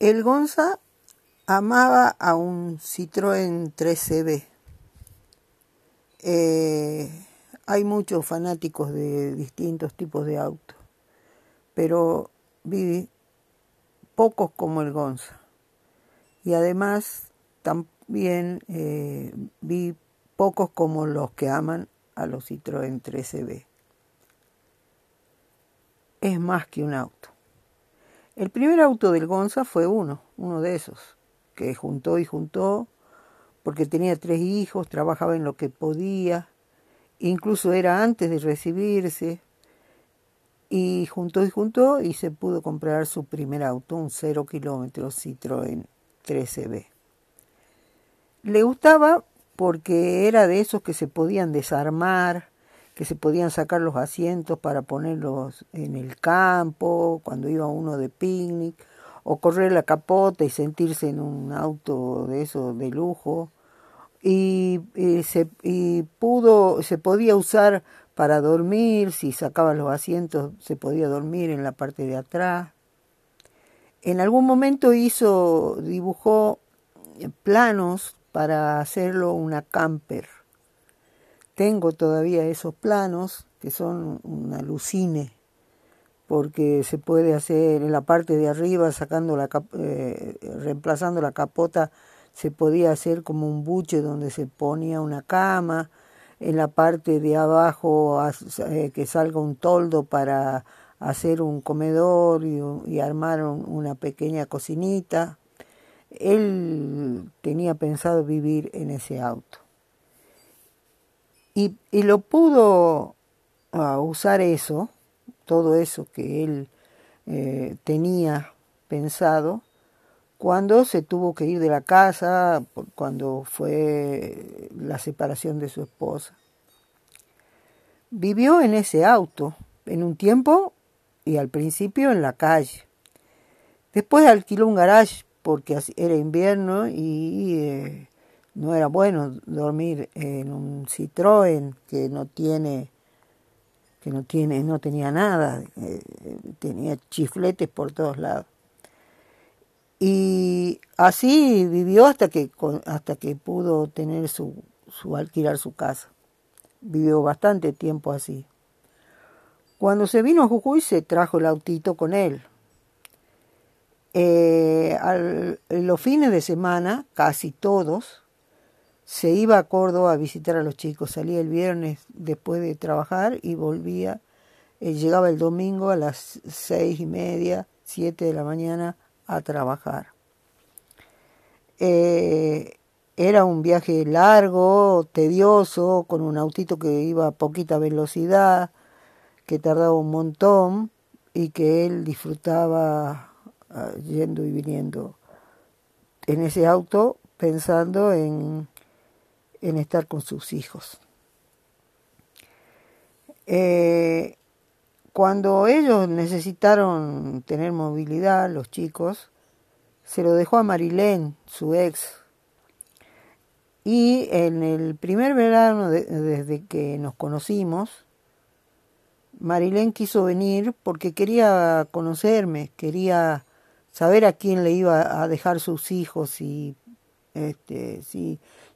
El Gonza amaba a un Citroën 3CB. Eh, hay muchos fanáticos de distintos tipos de autos, pero vi pocos como el Gonza. Y además también eh, vi pocos como los que aman a los Citroën 3CB. Es más que un auto. El primer auto del Gonza fue uno, uno de esos, que juntó y juntó, porque tenía tres hijos, trabajaba en lo que podía, incluso era antes de recibirse, y juntó y juntó y se pudo comprar su primer auto, un cero kilómetros Citroën 13B. Le gustaba porque era de esos que se podían desarmar, que se podían sacar los asientos para ponerlos en el campo, cuando iba uno de picnic, o correr la capota y sentirse en un auto de eso de lujo. Y, se, y pudo, se podía usar para dormir, si sacaba los asientos se podía dormir en la parte de atrás. En algún momento hizo, dibujó planos para hacerlo una camper tengo todavía esos planos que son una alucine porque se puede hacer en la parte de arriba sacando la eh, reemplazando la capota se podía hacer como un buche donde se ponía una cama en la parte de abajo eh, que salga un toldo para hacer un comedor y, y armar una pequeña cocinita. Él tenía pensado vivir en ese auto y, y lo pudo uh, usar eso, todo eso que él eh, tenía pensado, cuando se tuvo que ir de la casa, cuando fue la separación de su esposa. Vivió en ese auto, en un tiempo y al principio en la calle. Después alquiló un garage porque era invierno y eh, no era bueno dormir en un Citroën que no tiene que no tiene no tenía nada eh, tenía chifletes por todos lados. Y así vivió hasta que hasta que pudo tener su, su alquilar su casa. Vivió bastante tiempo así. Cuando se vino a Jujuy se trajo el autito con él. Eh, los fines de semana casi todos se iba a Córdoba a visitar a los chicos, salía el viernes después de trabajar y volvía, eh, llegaba el domingo a las seis y media, siete de la mañana a trabajar. Eh, era un viaje largo, tedioso, con un autito que iba a poquita velocidad, que tardaba un montón y que él disfrutaba ah, yendo y viniendo en ese auto pensando en en estar con sus hijos. Eh, cuando ellos necesitaron tener movilidad, los chicos, se lo dejó a Marilén, su ex. Y en el primer verano desde que nos conocimos, Marilén quiso venir porque quería conocerme, quería saber a quién le iba a dejar sus hijos y este,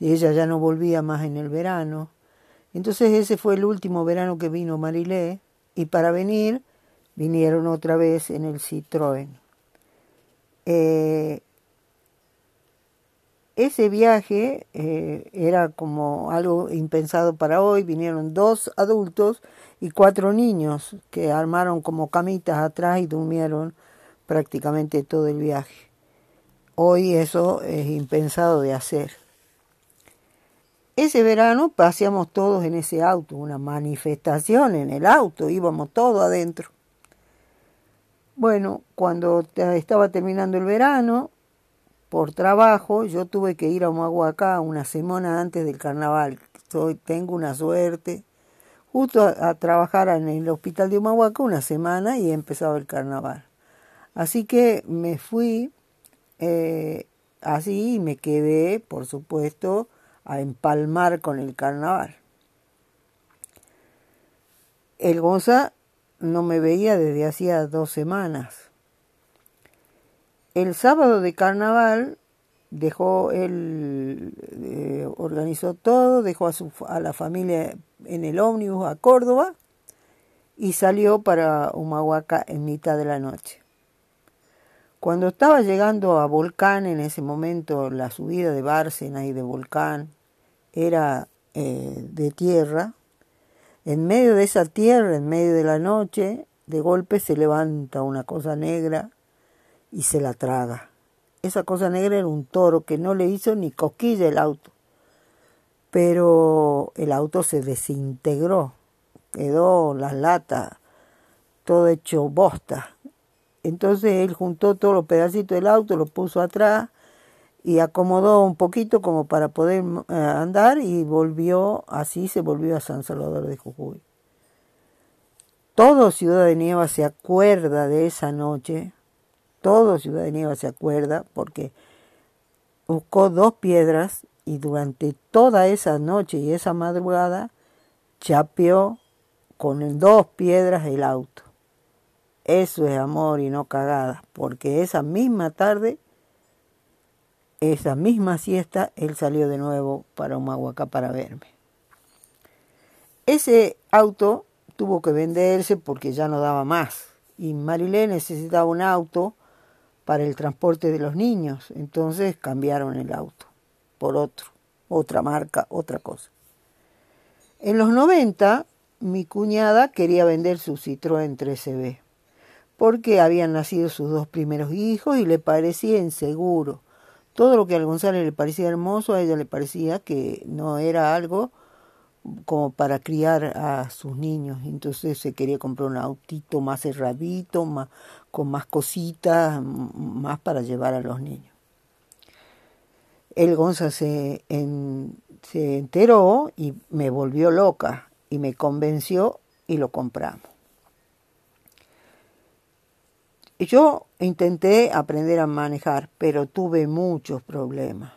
ella ya no volvía más en el verano. Entonces ese fue el último verano que vino Marilé y para venir vinieron otra vez en el Citroën. Eh, ese viaje eh, era como algo impensado para hoy, vinieron dos adultos y cuatro niños que armaron como camitas atrás y durmieron prácticamente todo el viaje. Hoy eso es impensado de hacer. Ese verano paseamos todos en ese auto, una manifestación en el auto, íbamos todos adentro. Bueno, cuando estaba terminando el verano, por trabajo, yo tuve que ir a Humahuacá una semana antes del carnaval. Soy, tengo una suerte. Justo a, trabajar en el hospital de Humahuaca una semana y empezaba el carnaval. Así que me fui eh, así y me quedé, por supuesto, a empalmar con el carnaval. El Gonza no me veía desde hacía dos semanas. El sábado de carnaval dejó él eh, organizó todo, dejó a, su, a la familia en el ómnibus a Córdoba y salió para Humahuaca en mitad de la noche. Cuando estaba llegando a Volcán, en ese momento la subida de Bárcena y de Volcán era eh, de tierra, en medio de esa tierra, en medio de la noche, de golpe se levanta una cosa negra y se la traga. Esa cosa negra era un toro que no le hizo ni cosquilla el auto, pero el auto se desintegró, quedó las latas, todo hecho bosta. Entonces él juntó todos los pedacitos del auto, lo puso atrás y acomodó un poquito como para poder eh, andar y volvió, así se volvió a San Salvador de Jujuy. Todo Ciudad de Nieva se acuerda de esa noche, todo Ciudad de Nieva se acuerda porque buscó dos piedras y durante toda esa noche y esa madrugada chapeó con dos piedras el auto. Eso es amor y no cagada, porque esa misma tarde esa misma siesta él salió de nuevo para Humahuacá para verme. Ese auto tuvo que venderse porque ya no daba más y Marilé necesitaba un auto para el transporte de los niños, entonces cambiaron el auto por otro, otra marca, otra cosa. En los 90 mi cuñada quería vender su Citroën 13B porque habían nacido sus dos primeros hijos y le parecía inseguro todo lo que a González le parecía hermoso, a ella le parecía que no era algo como para criar a sus niños. Entonces se quería comprar un autito más cerradito, más, con más cositas, más para llevar a los niños. El González se, se enteró y me volvió loca y me convenció y lo compramos. Yo intenté aprender a manejar, pero tuve muchos problemas.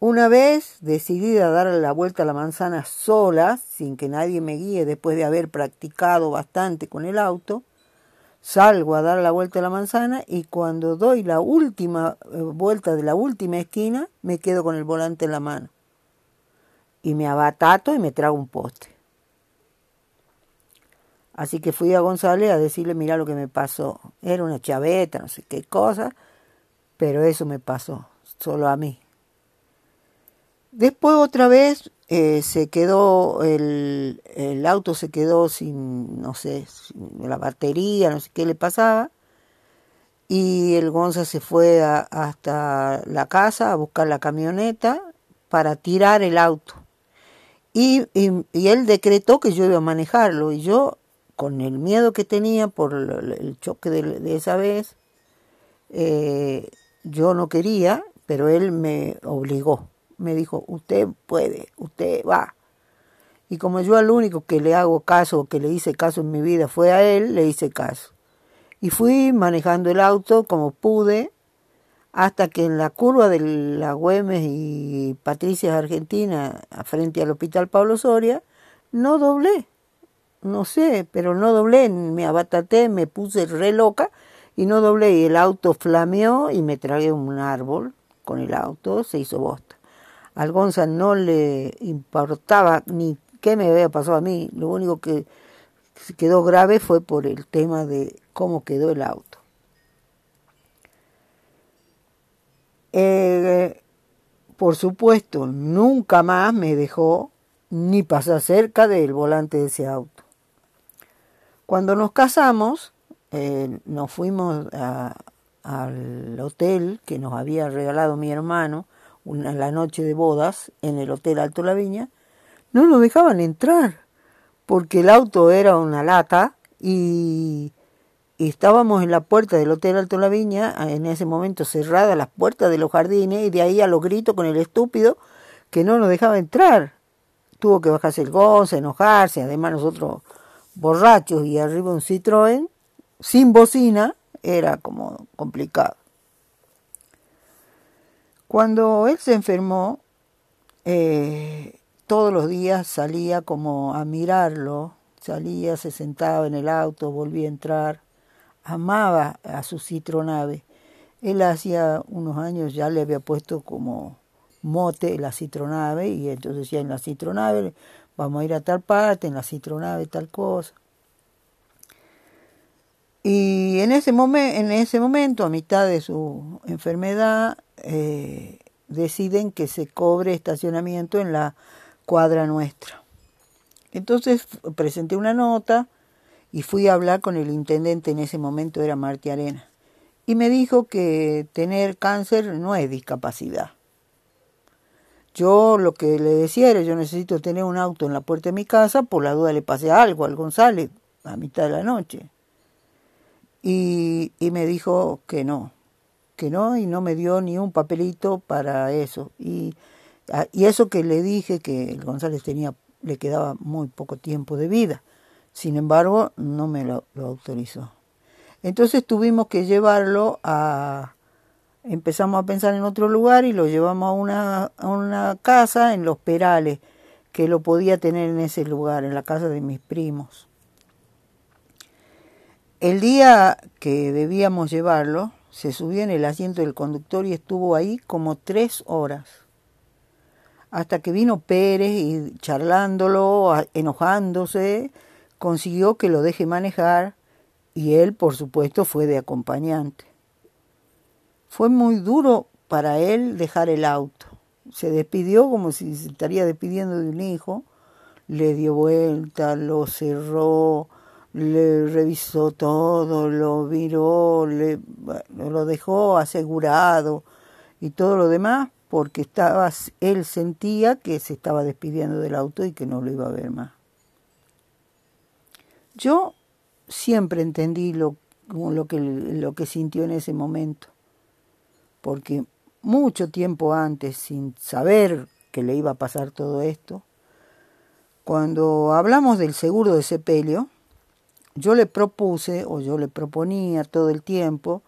Una vez decidida a darle la vuelta a la manzana sola, sin que nadie me guíe después de haber practicado bastante con el auto, salgo a dar la vuelta a la manzana y cuando doy la última eh, vuelta de la última esquina, me quedo con el volante en la mano. Y me abatato y me trago un poste. Así que fui a González a decirle, mira lo que me pasó. Era una chaveta, no sé qué cosa, pero eso me pasó, solo a mí. Después otra vez eh, se quedó, el, el, auto se quedó sin, no sé, la batería, no sé qué le pasaba. Y el Gonza se fue hasta la casa a buscar la camioneta para tirar el auto. Y, y, y él decretó que yo iba a manejarlo. Y yo con el miedo que tenía por el choque de, esa vez, eh, yo no quería, pero él me obligó. Me dijo, usted puede, usted va. Y como yo al único que le hago caso, que le hice caso en mi vida fue a él, le hice caso. Y fui manejando el auto como pude, hasta que en la curva de la Güemes y Patricia Argentina, frente al Hospital Pablo Soria, no doblé no sé, pero no doblé, me abataté, me puse re loca y no doblé y el auto flameó y me tragué un árbol con el auto, se hizo bosta. Al Gonza no le importaba ni qué me había pasado a mí, lo único que quedó grave fue por el tema de cómo quedó el auto. Eh, por supuesto, nunca más me dejó ni pasar cerca del volante de ese auto. Cuando nos casamos, eh, nos fuimos al hotel que nos había regalado mi hermano una, la noche de bodas en el Hotel Alto La Viña. No nos dejaban entrar porque el auto era una lata y, y estábamos en la puerta del Hotel Alto La Viña, en ese momento cerradas las puertas de los jardines y de ahí a los gritos con el estúpido que no nos dejaba entrar. Tuvo que bajarse el goce, enojarse, además nosotros borrachos y arriba un Citroën, sin bocina, era como complicado. Cuando él se enfermó, eh, todos los días salía como a mirarlo, salía, se sentaba en el auto, volvía a entrar, amaba a su citronave. Él hacía unos años ya le había puesto como mote la citronave y entonces decía en la citronave vamos a ir a tal parte, en la citronave tal cosa. Y en ese, en ese momento, a mitad de su enfermedad, eh, deciden que se cobre estacionamiento en la cuadra nuestra. Entonces presenté una nota y fui a hablar con el intendente en ese momento, era Marti Arena, y me dijo que tener cáncer no es discapacidad. Yo lo que le decía era, yo necesito tener un auto en la puerta de mi casa, por la duda le pase algo al González a mitad de la noche. Y, y me dijo que no, que no, y no me dio ni un papelito para eso. Y, y eso que le dije que el González tenía, le quedaba muy poco tiempo de vida. Sin embargo, no me lo autorizó. Entonces tuvimos que llevarlo a, empezamos a pensar en otro lugar y lo llevamos a una, a una casa en Los Perales, que lo podía tener en ese lugar, en la casa de mis primos. El día que debíamos llevarlo, se subió en el asiento del conductor y estuvo ahí como tres horas. Hasta que vino Pérez y charlándolo, enojándose, consiguió que lo deje manejar y él, por supuesto, fue de acompañante. Fue muy duro para él dejar el auto. Se despidió como si se estaría despidiendo de un hijo. Le dio vuelta, lo cerró, le revisó todo, lo viró, le, lo dejó asegurado y todo lo demás porque estaba, él sentía que se estaba despidiendo del auto y que no lo iba a ver más. Yo siempre entendí lo, lo, que, lo que sintió en ese momento porque mucho tiempo antes, sin saber que le iba a pasar todo esto, cuando hablamos del seguro de sepelio, yo le propuse o yo le proponía todo el tiempo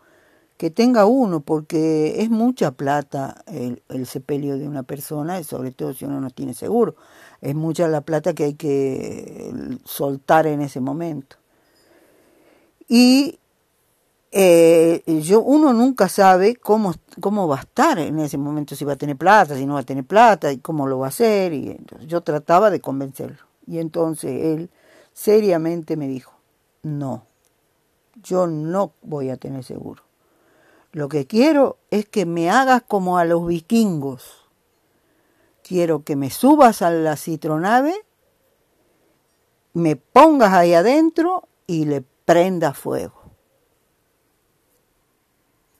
que tenga uno, porque es mucha plata el, el, sepelio de una persona, y sobre todo si uno no tiene seguro. Es mucha la plata que hay que soltar en ese momento. Y eh, yo, uno nunca sabe cómo, cómo va a estar en ese momento, si va a tener plata, si no va a tener plata, y cómo lo va a hacer. Y entonces yo trataba de convencerlo. Y entonces él seriamente me dijo, no, yo no voy a tener seguro. Lo que quiero es que me hagas como a los vikingos. Quiero que me subas a la citronave, me pongas ahí adentro y le prenda fuego.